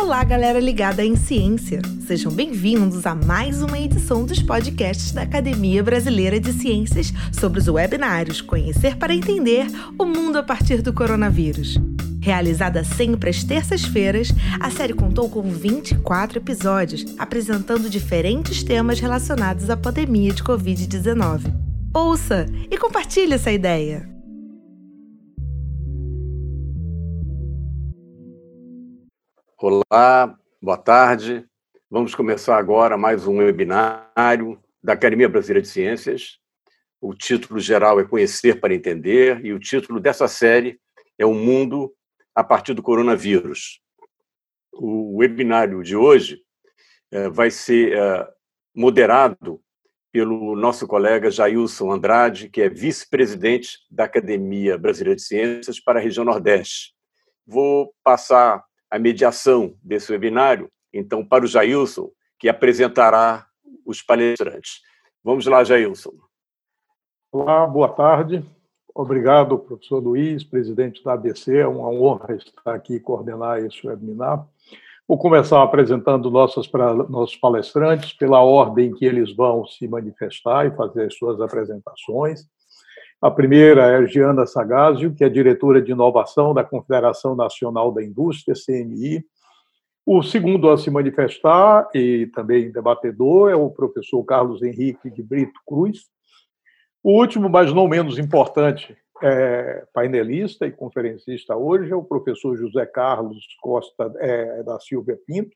Olá, galera ligada em ciência. Sejam bem-vindos a mais uma edição dos podcasts da Academia Brasileira de Ciências sobre os webinários Conhecer para Entender o Mundo a partir do Coronavírus. Realizada sempre às terças-feiras, a série contou com 24 episódios apresentando diferentes temas relacionados à pandemia de Covid-19. Ouça e compartilhe essa ideia! Olá, boa tarde. Vamos começar agora mais um webinário da Academia Brasileira de Ciências. O título geral é Conhecer para Entender e o título dessa série é O Mundo a partir do coronavírus. O webinário de hoje eh, vai ser eh, moderado pelo nosso colega Jailson Andrade, que é vice-presidente da Academia Brasileira de Ciências para a região Nordeste. Vou passar a mediação desse webinário, então, para o Jailson, que apresentará os palestrantes. Vamos lá, Jailson. Olá, boa tarde. Obrigado, professor Luiz, presidente da ABC. É uma honra estar aqui e coordenar esse webinar. Vou começar apresentando nossos, nossos palestrantes pela ordem que eles vão se manifestar e fazer as suas apresentações. A primeira é a Giana Sagazio, que é diretora de inovação da Confederação Nacional da Indústria, CNI. O segundo a se manifestar, e também debatedor, é o professor Carlos Henrique de Brito Cruz. O último, mas não menos importante, é, painelista e conferencista hoje, é o professor José Carlos Costa é, da Silva Pinto.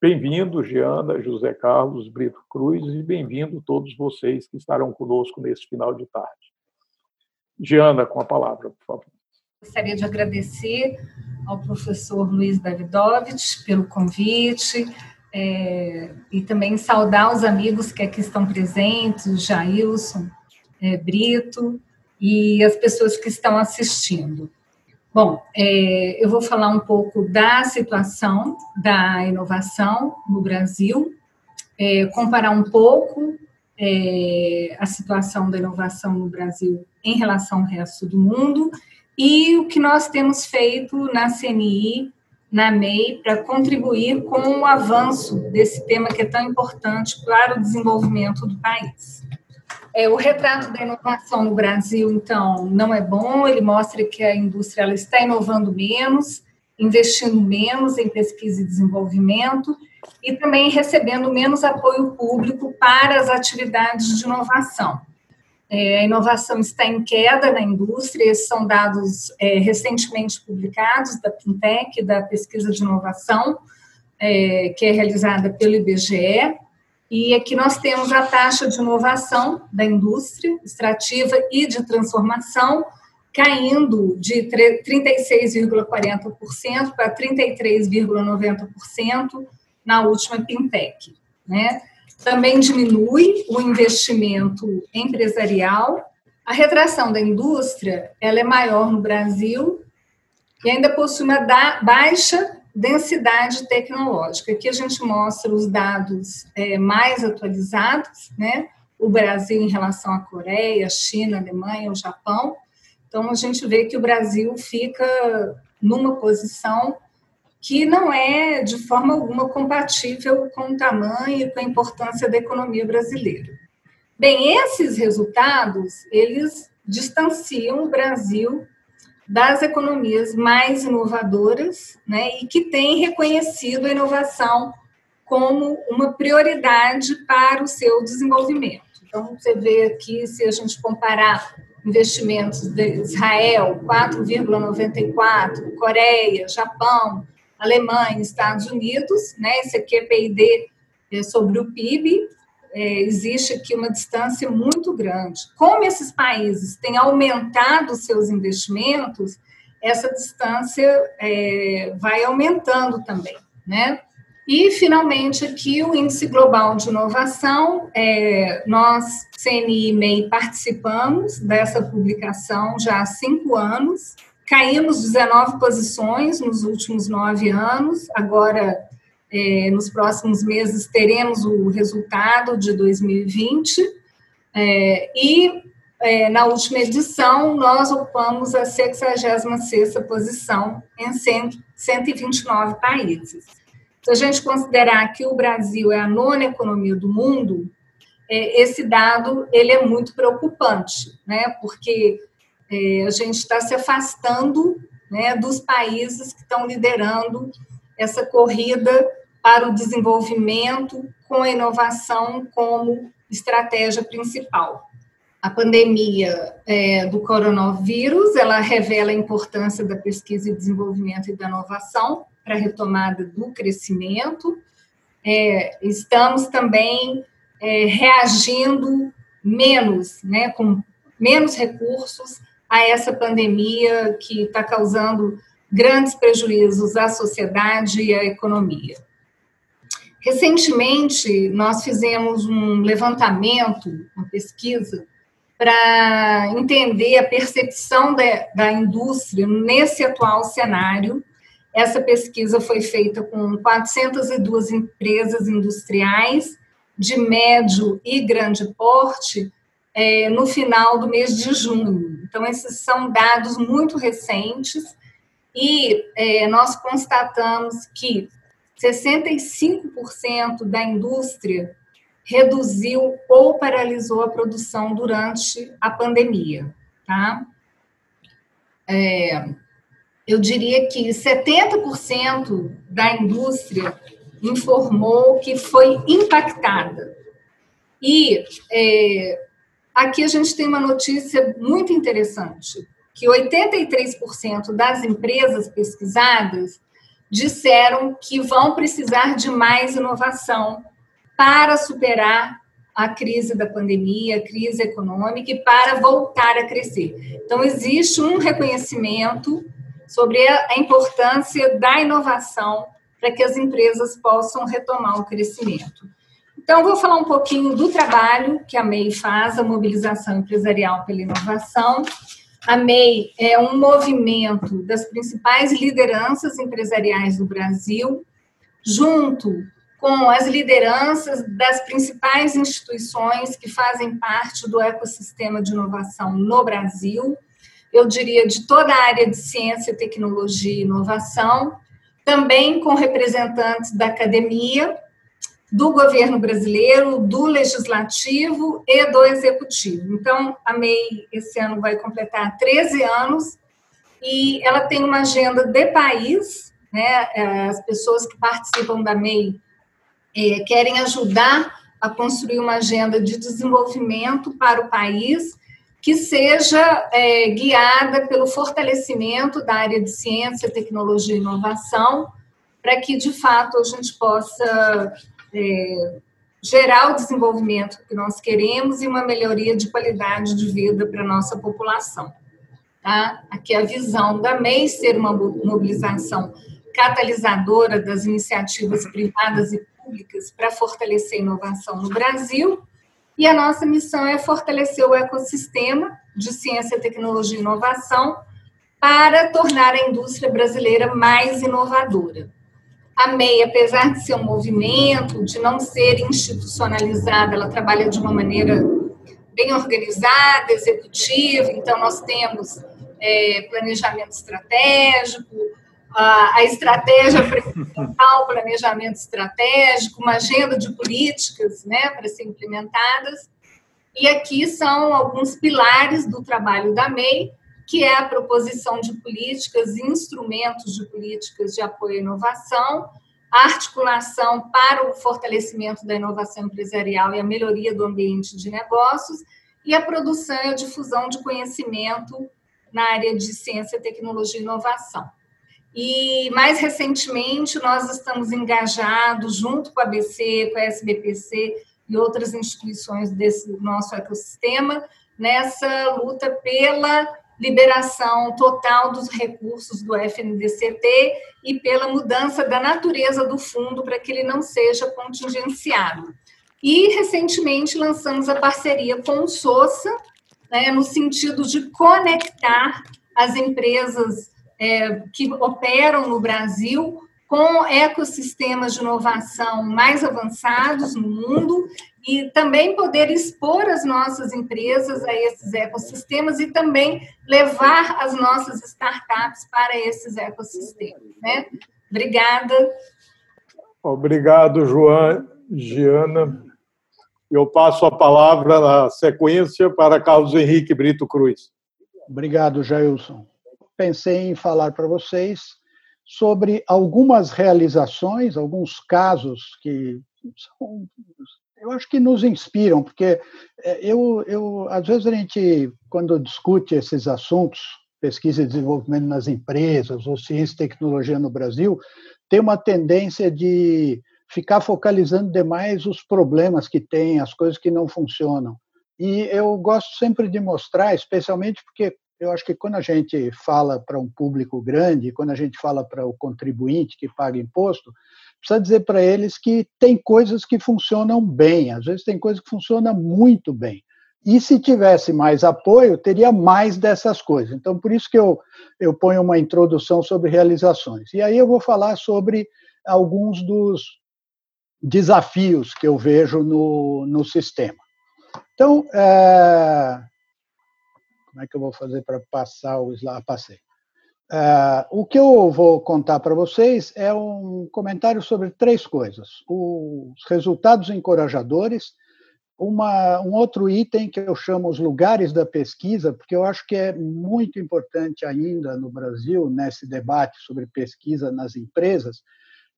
Bem-vindo, Giana, José Carlos Brito Cruz, e bem-vindo todos vocês que estarão conosco nesse final de tarde. Diana, com a palavra, por favor. Gostaria de agradecer ao professor Luiz Davidovich pelo convite é, e também saudar os amigos que aqui estão presentes, Jailson, é, Brito e as pessoas que estão assistindo. Bom, é, eu vou falar um pouco da situação da inovação no Brasil, é, comparar um pouco é, a situação da inovação no Brasil em relação ao resto do mundo e o que nós temos feito na CNI, na MEI, para contribuir com o avanço desse tema que é tão importante para o desenvolvimento do país. É, o retrato da inovação no Brasil, então, não é bom, ele mostra que a indústria está inovando menos, investindo menos em pesquisa e desenvolvimento, e também recebendo menos apoio público para as atividades de inovação. É, a inovação está em queda na indústria, esses são dados é, recentemente publicados da Pintec, da pesquisa de inovação, é, que é realizada pelo IBGE, e aqui nós temos a taxa de inovação da indústria extrativa e de transformação, caindo de 36,40% para 33,90% na última Pintec. Né? Também diminui o investimento empresarial. A retração da indústria ela é maior no Brasil e ainda possui uma baixa densidade tecnológica. Aqui a gente mostra os dados é, mais atualizados, né? O Brasil em relação à Coreia, China, Alemanha, o Japão. Então a gente vê que o Brasil fica numa posição que não é de forma alguma compatível com o tamanho e com a importância da economia brasileira. Bem, esses resultados, eles distanciam o Brasil das economias mais inovadoras, né, e que têm reconhecido a inovação como uma prioridade para o seu desenvolvimento. Então, você vê aqui, se a gente comparar investimentos de Israel, 4,94, Coreia, Japão, Alemanha, Estados Unidos, né? Esse aqui é PID é sobre o PIB. É, existe aqui uma distância muito grande. Como esses países têm aumentado seus investimentos, essa distância é, vai aumentando também, né? E, finalmente, aqui o Índice Global de Inovação, é, nós, CNI e MEI, participamos dessa publicação já há cinco anos, Caímos 19 posições nos últimos nove anos, agora, é, nos próximos meses, teremos o resultado de 2020, é, e é, na última edição, nós ocupamos a 66 posição em 129 países. Se a gente considerar que o Brasil é a nona economia do mundo, é, esse dado ele é muito preocupante, né? porque é, a gente está se afastando né, dos países que estão liderando essa corrida para o desenvolvimento com a inovação como estratégia principal. A pandemia é, do coronavírus, ela revela a importância da pesquisa e desenvolvimento e da inovação para a retomada do crescimento. É, estamos também é, reagindo menos, né, com menos recursos a essa pandemia que está causando grandes prejuízos à sociedade e à economia. Recentemente, nós fizemos um levantamento, uma pesquisa, para entender a percepção da, da indústria nesse atual cenário. Essa pesquisa foi feita com 402 empresas industriais de médio e grande porte é, no final do mês de junho. Então, esses são dados muito recentes e é, nós constatamos que 65% da indústria reduziu ou paralisou a produção durante a pandemia, tá? É, eu diria que 70% da indústria informou que foi impactada. E é, aqui a gente tem uma notícia muito interessante, que 83% das empresas pesquisadas disseram que vão precisar de mais inovação para superar a crise da pandemia, a crise econômica e para voltar a crescer. Então, existe um reconhecimento sobre a importância da inovação para que as empresas possam retomar o crescimento. Então, vou falar um pouquinho do trabalho que a MEI faz, a mobilização empresarial pela inovação. A MEI é um movimento das principais lideranças empresariais do Brasil, junto com as lideranças das principais instituições que fazem parte do ecossistema de inovação no Brasil, eu diria de toda a área de ciência, tecnologia e inovação, também com representantes da academia, do governo brasileiro, do legislativo e do executivo. Então, a MEI esse ano vai completar 13 anos e ela tem uma agenda de país, né? É, as pessoas que participam da MEI é, querem ajudar a construir uma agenda de desenvolvimento para o país que seja é, guiada pelo fortalecimento da área de ciência, tecnologia e inovação, para que, de fato, a gente possa é, gerar o desenvolvimento que nós queremos e uma melhoria de qualidade de vida para a nossa população. Tá? Aqui a visão da MEI ser uma mobilização catalisadora das iniciativas privadas e públicas para fortalecer a inovação no Brasil. E a nossa missão é fortalecer o ecossistema de ciência, tecnologia e inovação para tornar a indústria brasileira mais inovadora. A MEI, apesar de ser um movimento, de não ser institucionalizada, ela trabalha de uma maneira bem organizada, executiva, então nós temos é, planejamento estratégico, a, a estratégia principal, planejamento estratégico, uma agenda de políticas né, para ser implementadas. E aqui são alguns pilares do trabalho da MEI, que é a proposição de políticas e instrumentos de políticas de apoio à inovação, a articulação para o fortalecimento da inovação empresarial e a melhoria do ambiente de negócios, e a produção e a difusão de conhecimento na área de ciência, tecnologia e inovação. E mais recentemente, nós estamos engajados, junto com a ABC, com a SBPC e outras instituições desse nosso ecossistema, nessa luta pela liberação total dos recursos do FNDCT e pela mudança da natureza do fundo para que ele não seja contingenciado. E, recentemente, lançamos a parceria com o SOSA, né, no sentido de conectar as empresas é, que operam no Brasil com ecossistemas de inovação mais avançados no mundo e também poder expor as nossas empresas a esses ecossistemas e também levar as nossas startups para esses ecossistemas. Né? Obrigada. Obrigado, João, Giana. Eu passo a palavra na sequência para Carlos Henrique Brito Cruz. Obrigado, Jailson. Pensei em falar para vocês sobre algumas realizações, alguns casos que são, eu acho que nos inspiram, porque é, eu, eu, às vezes a gente, quando discute esses assuntos, pesquisa e desenvolvimento nas empresas, ou ciência e tecnologia no Brasil, tem uma tendência de ficar focalizando demais os problemas que tem, as coisas que não funcionam. E eu gosto sempre de mostrar, especialmente porque eu acho que quando a gente fala para um público grande, quando a gente fala para o contribuinte que paga imposto, precisa dizer para eles que tem coisas que funcionam bem, às vezes tem coisas que funcionam muito bem. E se tivesse mais apoio, teria mais dessas coisas. Então, por isso que eu, eu ponho uma introdução sobre realizações. E aí eu vou falar sobre alguns dos desafios que eu vejo no, no sistema. Então, é, como é que eu vou fazer para passar o slide? Passei. Uh, o que eu vou contar para vocês é um comentário sobre três coisas: os resultados encorajadores, uma, um outro item que eu chamo os lugares da pesquisa, porque eu acho que é muito importante ainda no Brasil, nesse debate sobre pesquisa nas empresas,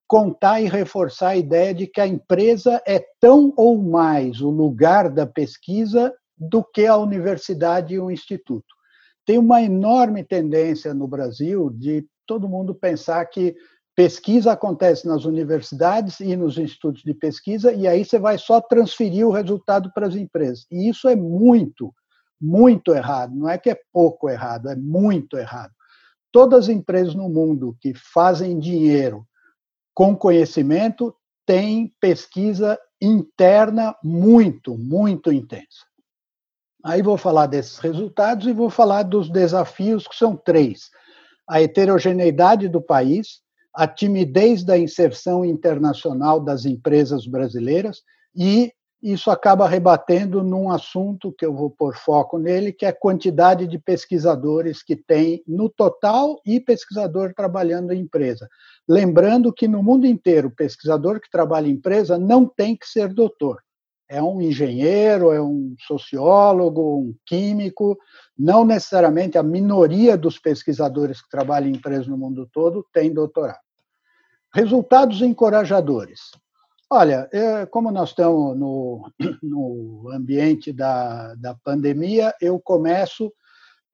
contar e reforçar a ideia de que a empresa é tão ou mais o lugar da pesquisa do que a universidade e o instituto. Tem uma enorme tendência no Brasil de todo mundo pensar que pesquisa acontece nas universidades e nos institutos de pesquisa, e aí você vai só transferir o resultado para as empresas. E isso é muito, muito errado. Não é que é pouco errado, é muito errado. Todas as empresas no mundo que fazem dinheiro com conhecimento têm pesquisa interna muito, muito intensa. Aí vou falar desses resultados e vou falar dos desafios, que são três: a heterogeneidade do país, a timidez da inserção internacional das empresas brasileiras e isso acaba rebatendo num assunto que eu vou pôr foco nele, que é a quantidade de pesquisadores que tem no total e pesquisador trabalhando em empresa. Lembrando que no mundo inteiro, pesquisador que trabalha em empresa não tem que ser doutor é um engenheiro, é um sociólogo, um químico, não necessariamente a minoria dos pesquisadores que trabalham em empresas no mundo todo tem doutorado. Resultados encorajadores. Olha, é, como nós estamos no, no ambiente da, da pandemia, eu começo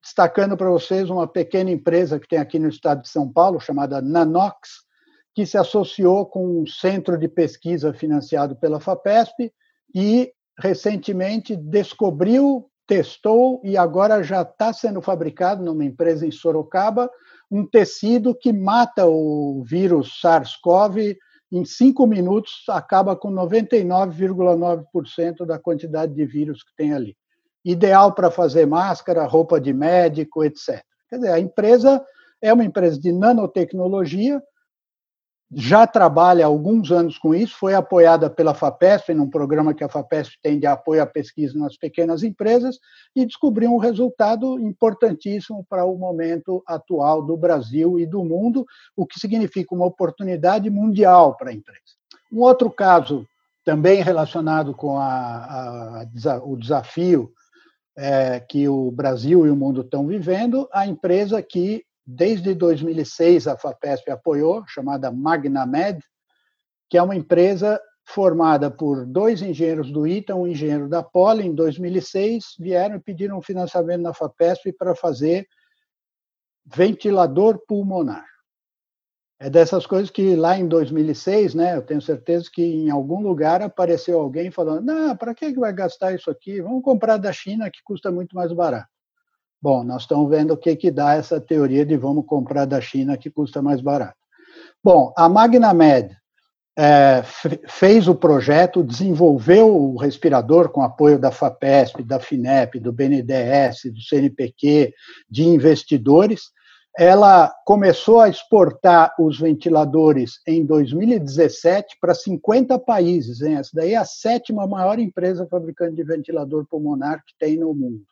destacando para vocês uma pequena empresa que tem aqui no estado de São Paulo, chamada Nanox, que se associou com um centro de pesquisa financiado pela FAPESP, e recentemente descobriu, testou e agora já está sendo fabricado numa empresa em Sorocaba um tecido que mata o vírus SARS-CoV em cinco minutos, acaba com 99,9% da quantidade de vírus que tem ali. Ideal para fazer máscara, roupa de médico, etc. Quer dizer, a empresa é uma empresa de nanotecnologia já trabalha há alguns anos com isso, foi apoiada pela FAPESP, num programa que a FAPESP tem de apoio à pesquisa nas pequenas empresas, e descobriu um resultado importantíssimo para o momento atual do Brasil e do mundo, o que significa uma oportunidade mundial para a empresa. Um outro caso, também relacionado com a, a, o desafio é, que o Brasil e o mundo estão vivendo, a empresa que Desde 2006, a FAPESP apoiou, chamada MagnaMed, que é uma empresa formada por dois engenheiros do ITA, um engenheiro da Poli. Em 2006, vieram e pediram financiamento na FAPESP para fazer ventilador pulmonar. É dessas coisas que lá em 2006, né, eu tenho certeza que em algum lugar apareceu alguém falando: não, para que vai gastar isso aqui? Vamos comprar da China, que custa muito mais barato. Bom, nós estamos vendo o que, que dá essa teoria de vamos comprar da China que custa mais barato. Bom, a MagnaMed é, fez o projeto, desenvolveu o respirador com apoio da FAPESP, da FINEP, do BNDES, do CNPq, de investidores, ela começou a exportar os ventiladores em 2017 para 50 países. Hein? Essa daí é a sétima maior empresa fabricante de ventilador pulmonar que tem no mundo.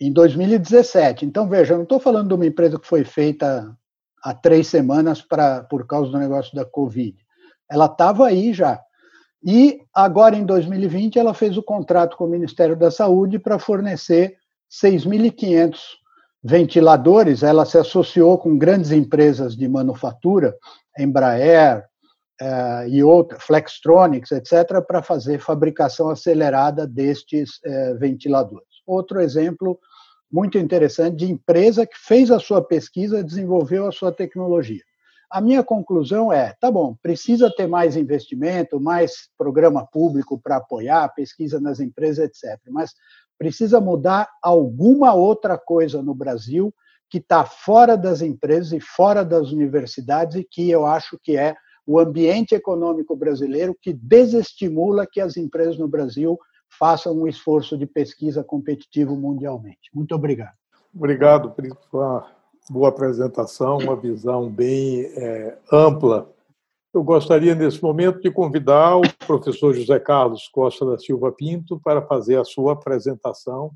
Em 2017. Então, veja, eu não estou falando de uma empresa que foi feita há três semanas pra, por causa do negócio da Covid. Ela estava aí já. E agora, em 2020, ela fez o contrato com o Ministério da Saúde para fornecer 6.500 ventiladores. Ela se associou com grandes empresas de manufatura, Embraer eh, e outras, Flextronics, etc., para fazer fabricação acelerada destes eh, ventiladores. Outro exemplo muito interessante de empresa que fez a sua pesquisa, desenvolveu a sua tecnologia. A minha conclusão é, tá bom, precisa ter mais investimento, mais programa público para apoiar a pesquisa nas empresas, etc. Mas precisa mudar alguma outra coisa no Brasil que está fora das empresas e fora das universidades e que eu acho que é o ambiente econômico brasileiro que desestimula que as empresas no Brasil façam um esforço de pesquisa competitivo mundialmente. Muito obrigado. Obrigado, por uma boa apresentação, uma visão bem é, ampla. Eu gostaria, nesse momento, de convidar o professor José Carlos Costa da Silva Pinto para fazer a sua apresentação.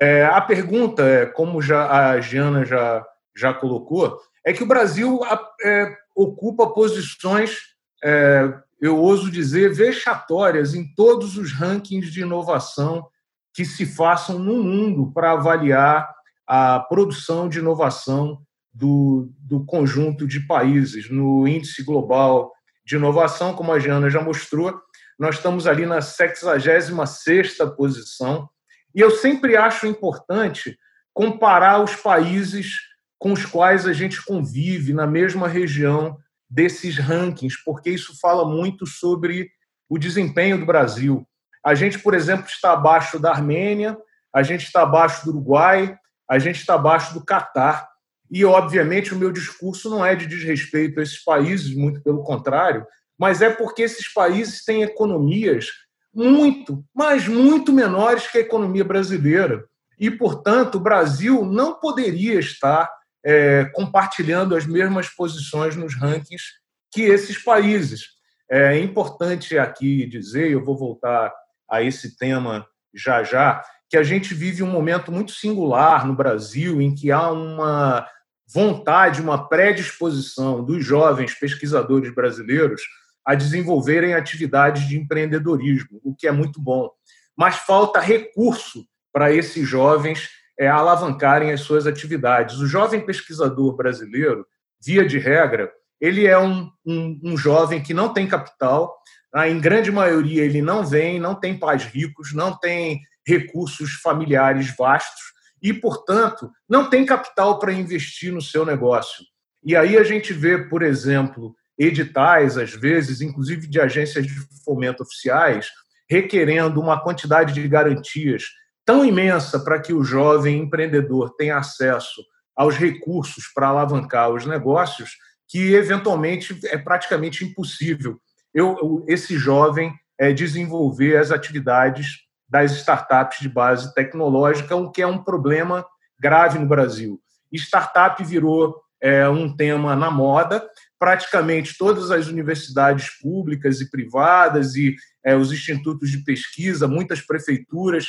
É, a pergunta, é, como já a Giana já, já colocou, é que o Brasil é, ocupa posições é, eu ouso dizer, vexatórias em todos os rankings de inovação que se façam no mundo para avaliar a produção de inovação do, do conjunto de países. No índice global de inovação, como a Giana já mostrou, nós estamos ali na 66ª posição, e eu sempre acho importante comparar os países com os quais a gente convive na mesma região desses rankings, porque isso fala muito sobre o desempenho do Brasil. A gente, por exemplo, está abaixo da Armênia, a gente está abaixo do Uruguai, a gente está abaixo do Catar. E, obviamente, o meu discurso não é de desrespeito a esses países, muito pelo contrário, mas é porque esses países têm economias muito, mas muito menores que a economia brasileira. E, portanto, o Brasil não poderia estar é, compartilhando as mesmas posições nos rankings que esses países. É importante aqui dizer, eu vou voltar a esse tema já já, que a gente vive um momento muito singular no Brasil em que há uma vontade, uma predisposição dos jovens pesquisadores brasileiros a desenvolverem atividades de empreendedorismo, o que é muito bom. Mas falta recurso para esses jovens é, alavancarem as suas atividades. O jovem pesquisador brasileiro, via de regra, ele é um, um, um jovem que não tem capital, tá? em grande maioria ele não vem, não tem pais ricos, não tem recursos familiares vastos e, portanto, não tem capital para investir no seu negócio. E aí a gente vê, por exemplo, editais, às vezes, inclusive de agências de fomento oficiais, requerendo uma quantidade de garantias tão imensa para que o jovem empreendedor tenha acesso aos recursos para alavancar os negócios que eventualmente é praticamente impossível eu, esse jovem é, desenvolver as atividades das startups de base tecnológica, o que é um problema grave no Brasil. Startup virou é, um tema na moda, praticamente todas as universidades públicas e privadas e é, os institutos de pesquisa, muitas prefeituras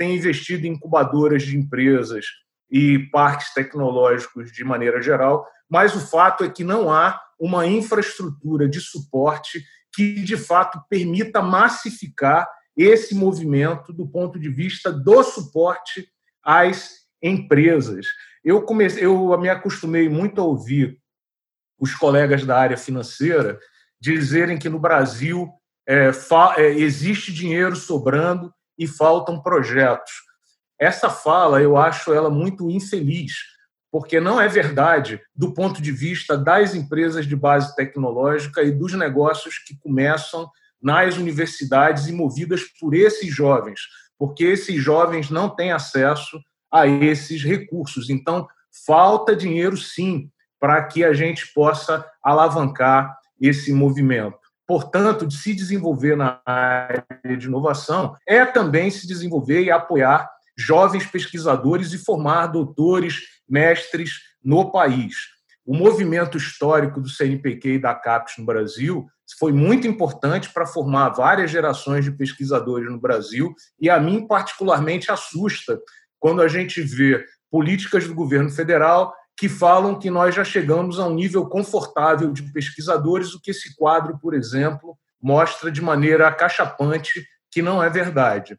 tem investido em incubadoras de empresas e parques tecnológicos de maneira geral, mas o fato é que não há uma infraestrutura de suporte que, de fato, permita massificar esse movimento do ponto de vista do suporte às empresas. Eu, comecei, eu me acostumei muito a ouvir os colegas da área financeira dizerem que no Brasil é, é, existe dinheiro sobrando e faltam projetos. Essa fala eu acho ela muito infeliz, porque não é verdade do ponto de vista das empresas de base tecnológica e dos negócios que começam nas universidades e movidas por esses jovens, porque esses jovens não têm acesso a esses recursos. Então, falta dinheiro sim para que a gente possa alavancar esse movimento portanto, de se desenvolver na área de inovação, é também se desenvolver e apoiar jovens pesquisadores e formar doutores, mestres no país. O movimento histórico do CNPq e da CAPES no Brasil foi muito importante para formar várias gerações de pesquisadores no Brasil e a mim particularmente assusta quando a gente vê políticas do governo federal que falam que nós já chegamos a um nível confortável de pesquisadores, o que esse quadro, por exemplo, mostra de maneira acachapante que não é verdade.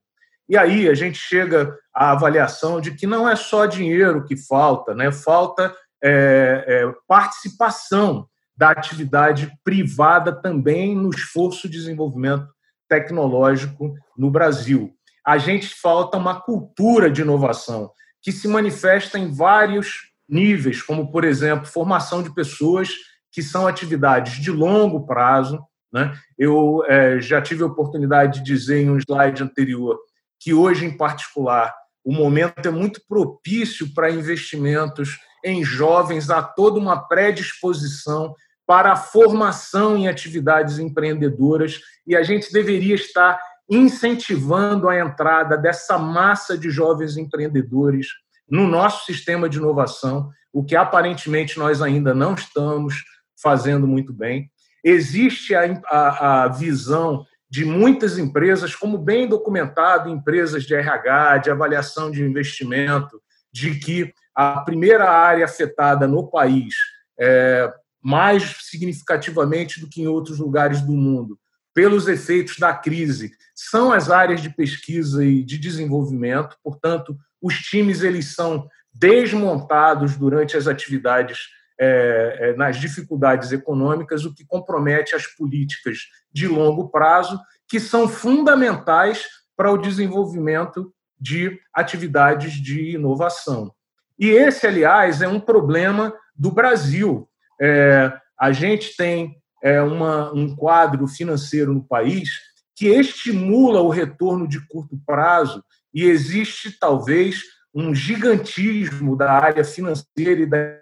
E aí a gente chega à avaliação de que não é só dinheiro que falta, né? falta é, é, participação da atividade privada também no esforço de desenvolvimento tecnológico no Brasil. A gente falta uma cultura de inovação que se manifesta em vários níveis, como, por exemplo, formação de pessoas que são atividades de longo prazo. Né? Eu é, já tive a oportunidade de dizer em um slide anterior que hoje, em particular, o momento é muito propício para investimentos em jovens, há toda uma predisposição para a formação em atividades empreendedoras e a gente deveria estar incentivando a entrada dessa massa de jovens empreendedores no nosso sistema de inovação, o que aparentemente nós ainda não estamos fazendo muito bem. Existe a, a, a visão de muitas empresas, como bem documentado, empresas de RH, de avaliação de investimento, de que a primeira área afetada no país é, mais significativamente do que em outros lugares do mundo, pelos efeitos da crise, são as áreas de pesquisa e de desenvolvimento. Portanto, os times eles são desmontados durante as atividades é, é, nas dificuldades econômicas, o que compromete as políticas de longo prazo, que são fundamentais para o desenvolvimento de atividades de inovação. E esse, aliás, é um problema do Brasil. É, a gente tem é, uma, um quadro financeiro no país que estimula o retorno de curto prazo e existe talvez um gigantismo da área financeira e da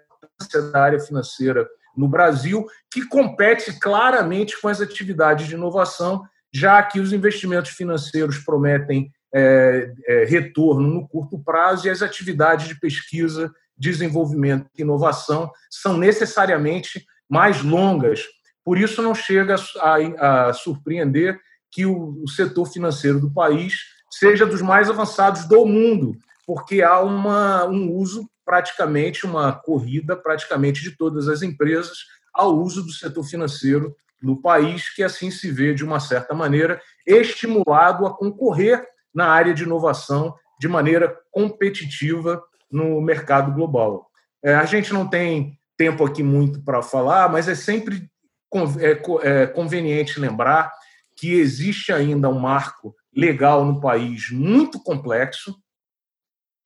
área financeira no Brasil que compete claramente com as atividades de inovação, já que os investimentos financeiros prometem é, é, retorno no curto prazo e as atividades de pesquisa desenvolvimento e inovação são necessariamente mais longas. Por isso, não chega a, a surpreender que o, o setor financeiro do país seja dos mais avançados do mundo, porque há uma, um uso praticamente, uma corrida praticamente de todas as empresas ao uso do setor financeiro no país, que assim se vê, de uma certa maneira, estimulado a concorrer na área de inovação de maneira competitiva no mercado global. É, a gente não tem tempo aqui muito para falar, mas é sempre é, é conveniente lembrar que existe ainda um marco legal no país muito complexo.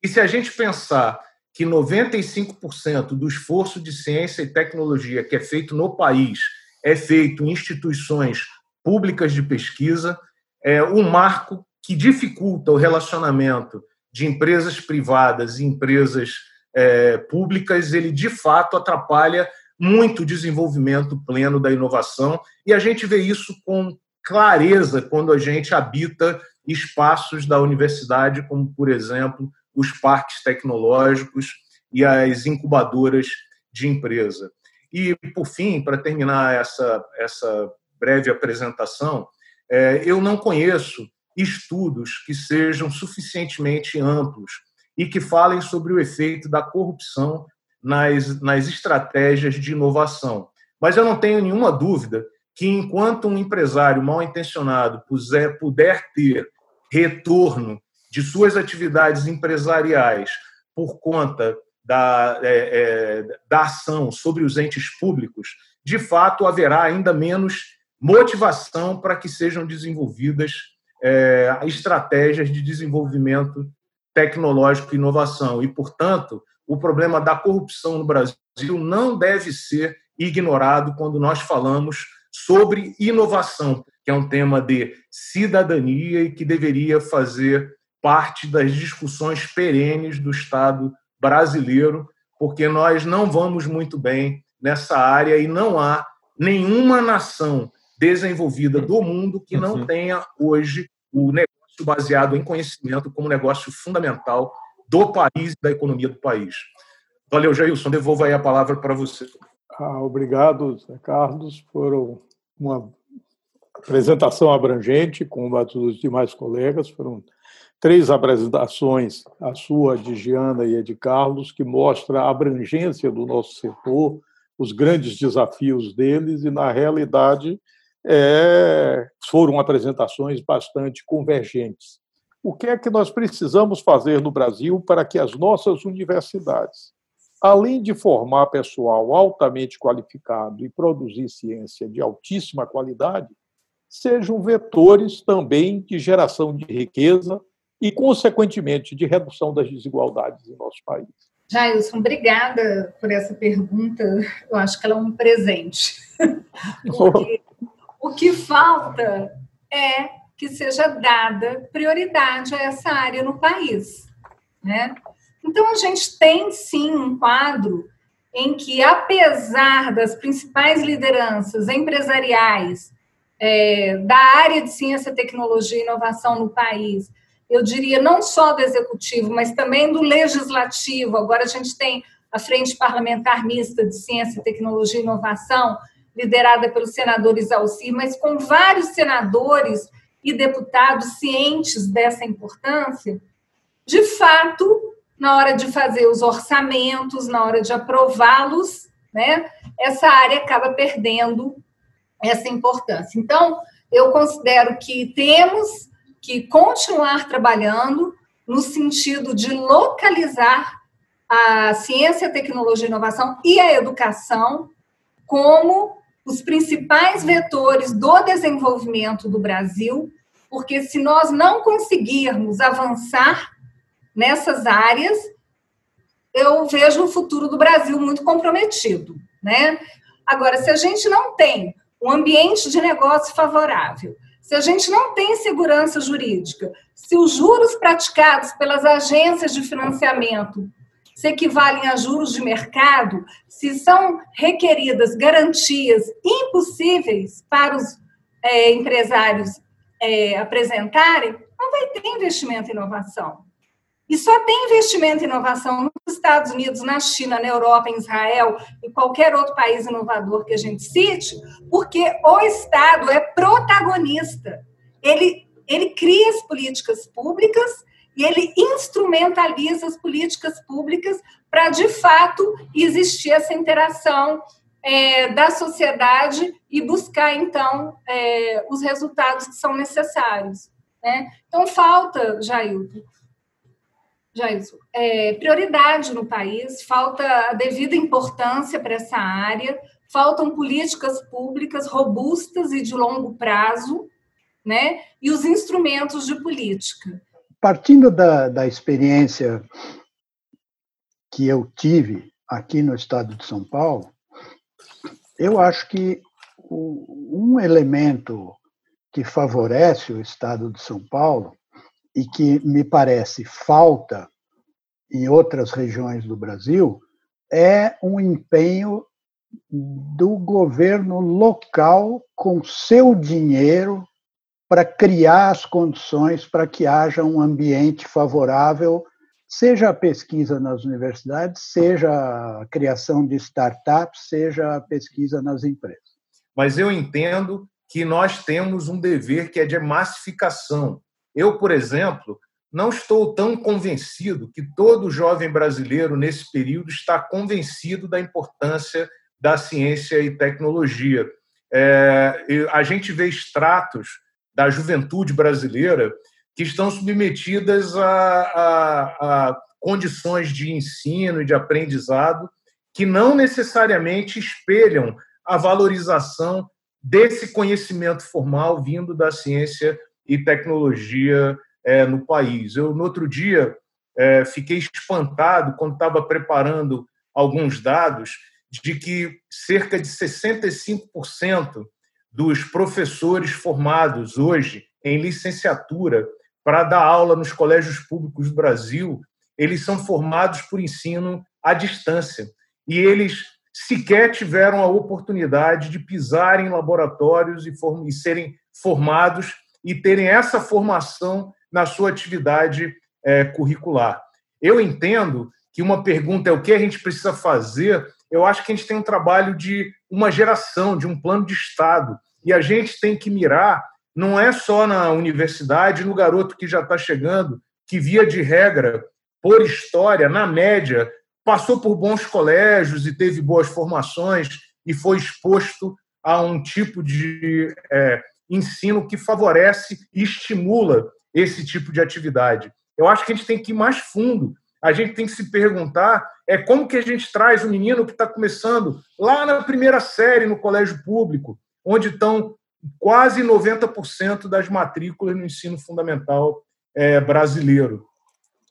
E se a gente pensar que 95% do esforço de ciência e tecnologia que é feito no país é feito em instituições públicas de pesquisa, é um marco que dificulta o relacionamento de empresas privadas e empresas é, públicas, ele de fato atrapalha muito o desenvolvimento pleno da inovação, e a gente vê isso com clareza quando a gente habita espaços da universidade, como, por exemplo, os parques tecnológicos e as incubadoras de empresa. E, por fim, para terminar essa, essa breve apresentação, é, eu não conheço estudos que sejam suficientemente amplos e que falem sobre o efeito da corrupção nas, nas estratégias de inovação. Mas eu não tenho nenhuma dúvida que, enquanto um empresário mal intencionado puder, puder ter retorno de suas atividades empresariais por conta da, é, é, da ação sobre os entes públicos, de fato haverá ainda menos motivação para que sejam desenvolvidas é, estratégias de desenvolvimento tecnológico e inovação. E, portanto, o problema da corrupção no Brasil não deve ser ignorado quando nós falamos sobre inovação, que é um tema de cidadania e que deveria fazer parte das discussões perenes do Estado brasileiro, porque nós não vamos muito bem nessa área e não há nenhuma nação desenvolvida do mundo que não uhum. tenha hoje o negócio baseado em conhecimento como negócio fundamental do país e da economia do país. Valeu, Jailson. Devolvo aí a palavra para você. Ah, obrigado, Carlos. Foram uma apresentação abrangente, como a dos demais colegas. Foram três apresentações, a sua, de Giana e a de Carlos, que mostra a abrangência do nosso setor, os grandes desafios deles, e, na realidade, é, foram apresentações bastante convergentes. O que é que nós precisamos fazer no Brasil para que as nossas universidades, além de formar pessoal altamente qualificado e produzir ciência de altíssima qualidade, sejam vetores também de geração de riqueza e, consequentemente, de redução das desigualdades em nosso país. Jailson, obrigada por essa pergunta. Eu acho que ela é um presente. Porque o que falta é que seja dada prioridade a essa área no país. Né? Então, a gente tem sim um quadro em que, apesar das principais lideranças empresariais é, da área de ciência, tecnologia e inovação no país, eu diria não só do executivo, mas também do legislativo. Agora a gente tem a Frente Parlamentar Mista de Ciência, Tecnologia e Inovação, liderada pelo senador Isalci, mas com vários senadores e deputados cientes dessa importância. De fato, na hora de fazer os orçamentos, na hora de aprová-los, né, essa área acaba perdendo essa importância. Então, eu considero que temos que continuar trabalhando no sentido de localizar a ciência, tecnologia e inovação e a educação como os principais vetores do desenvolvimento do Brasil, porque se nós não conseguirmos avançar nessas áreas, eu vejo o futuro do Brasil muito comprometido, né? Agora, se a gente não tem um ambiente de negócio favorável, se a gente não tem segurança jurídica, se os juros praticados pelas agências de financiamento se equivalem a juros de mercado, se são requeridas garantias impossíveis para os é, empresários é, apresentarem, não vai ter investimento em inovação. E só tem investimento em inovação nos Estados Unidos, na China, na Europa, em Israel e qualquer outro país inovador que a gente cite, porque o Estado é protagonista. Ele, ele cria as políticas públicas e ele instrumentaliza as políticas públicas para, de fato, existir essa interação é, da sociedade e buscar, então, é, os resultados que são necessários. Né? Então, falta, Jailton, Jailson, é, prioridade no país, falta a devida importância para essa área, faltam políticas públicas robustas e de longo prazo, né? E os instrumentos de política. Partindo da, da experiência que eu tive aqui no estado de São Paulo, eu acho que um elemento que favorece o estado de São Paulo e que me parece falta em outras regiões do Brasil é um empenho do governo local com seu dinheiro para criar as condições para que haja um ambiente favorável, seja a pesquisa nas universidades, seja a criação de startups, seja a pesquisa nas empresas. Mas eu entendo que nós temos um dever que é de massificação. Eu, por exemplo, não estou tão convencido que todo jovem brasileiro, nesse período, está convencido da importância da ciência e tecnologia. É, a gente vê extratos da juventude brasileira que estão submetidas a, a, a condições de ensino e de aprendizado que não necessariamente espelham a valorização desse conhecimento formal vindo da ciência e tecnologia é, no país. Eu, no outro dia, é, fiquei espantado quando estava preparando alguns dados de que cerca de 65% dos professores formados hoje em licenciatura para dar aula nos colégios públicos do Brasil, eles são formados por ensino à distância. E eles sequer tiveram a oportunidade de pisar em laboratórios e, e serem formados e terem essa formação na sua atividade é, curricular. Eu entendo que uma pergunta é o que a gente precisa fazer, eu acho que a gente tem um trabalho de uma geração, de um plano de Estado. E a gente tem que mirar, não é só na universidade, no garoto que já está chegando, que via de regra, por história, na média, passou por bons colégios e teve boas formações e foi exposto a um tipo de é, ensino que favorece e estimula esse tipo de atividade. Eu acho que a gente tem que ir mais fundo. A gente tem que se perguntar é como que a gente traz o menino que está começando lá na primeira série no colégio público, onde estão quase 90% das matrículas no ensino fundamental é, brasileiro.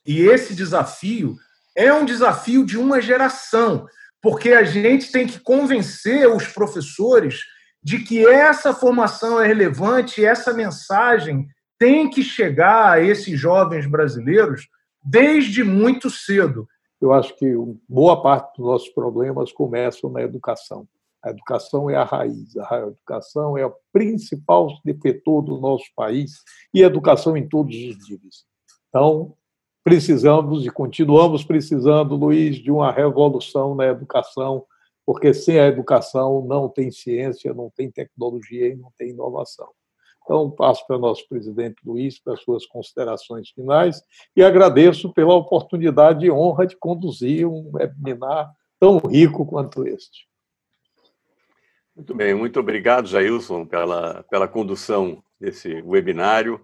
E esse desafio é um desafio de uma geração, porque a gente tem que convencer os professores de que essa formação é relevante essa mensagem tem que chegar a esses jovens brasileiros desde muito cedo. Eu acho que boa parte dos nossos problemas começam na educação. A educação é a raiz, a educação é o principal defetor do nosso país e a educação em todos os níveis. Então, precisamos e continuamos precisando, Luiz, de uma revolução na educação, porque sem a educação não tem ciência, não tem tecnologia e não tem inovação. Então, passo para o nosso presidente Luiz para as suas considerações finais e agradeço pela oportunidade e honra de conduzir um webinar tão rico quanto este. Muito bem, muito obrigado, Jailson, pela, pela condução desse webinário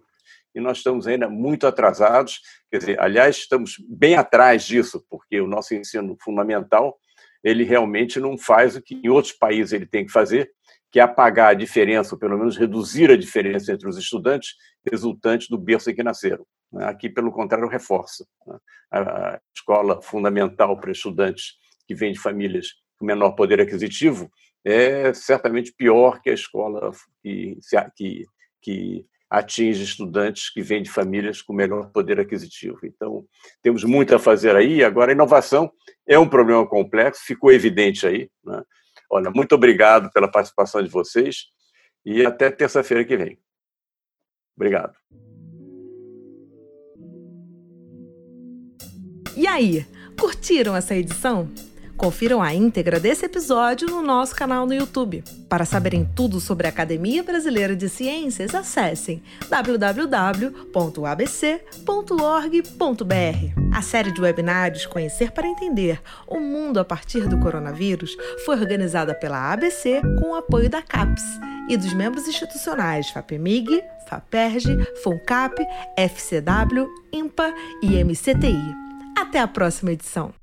e nós estamos ainda muito atrasados. Quer dizer, aliás, estamos bem atrás disso, porque o nosso ensino fundamental ele realmente não faz o que em outros países ele tem que fazer, que é apagar a diferença, ou pelo menos reduzir a diferença entre os estudantes resultantes do berço em que nasceram. Né? Aqui, pelo contrário, reforça. Né? A escola fundamental para estudantes que vêm de famílias com menor poder aquisitivo é certamente pior que a escola que, que, que atinge estudantes que vêm de famílias com melhor poder aquisitivo. Então, temos muito a fazer aí. Agora, a inovação é um problema complexo, ficou evidente aí. Né? Olha, muito obrigado pela participação de vocês e até terça-feira que vem. Obrigado. E aí, curtiram essa edição? Confiram a íntegra desse episódio no nosso canal no YouTube. Para saberem tudo sobre a Academia Brasileira de Ciências, acessem www.abc.org.br. A série de webinários Conhecer para Entender o Mundo a partir do Coronavírus foi organizada pela ABC com o apoio da CAPES e dos membros institucionais FAPEMIG, FAPERJ, FONCAP, FCW, IMPA e MCTI. Até a próxima edição!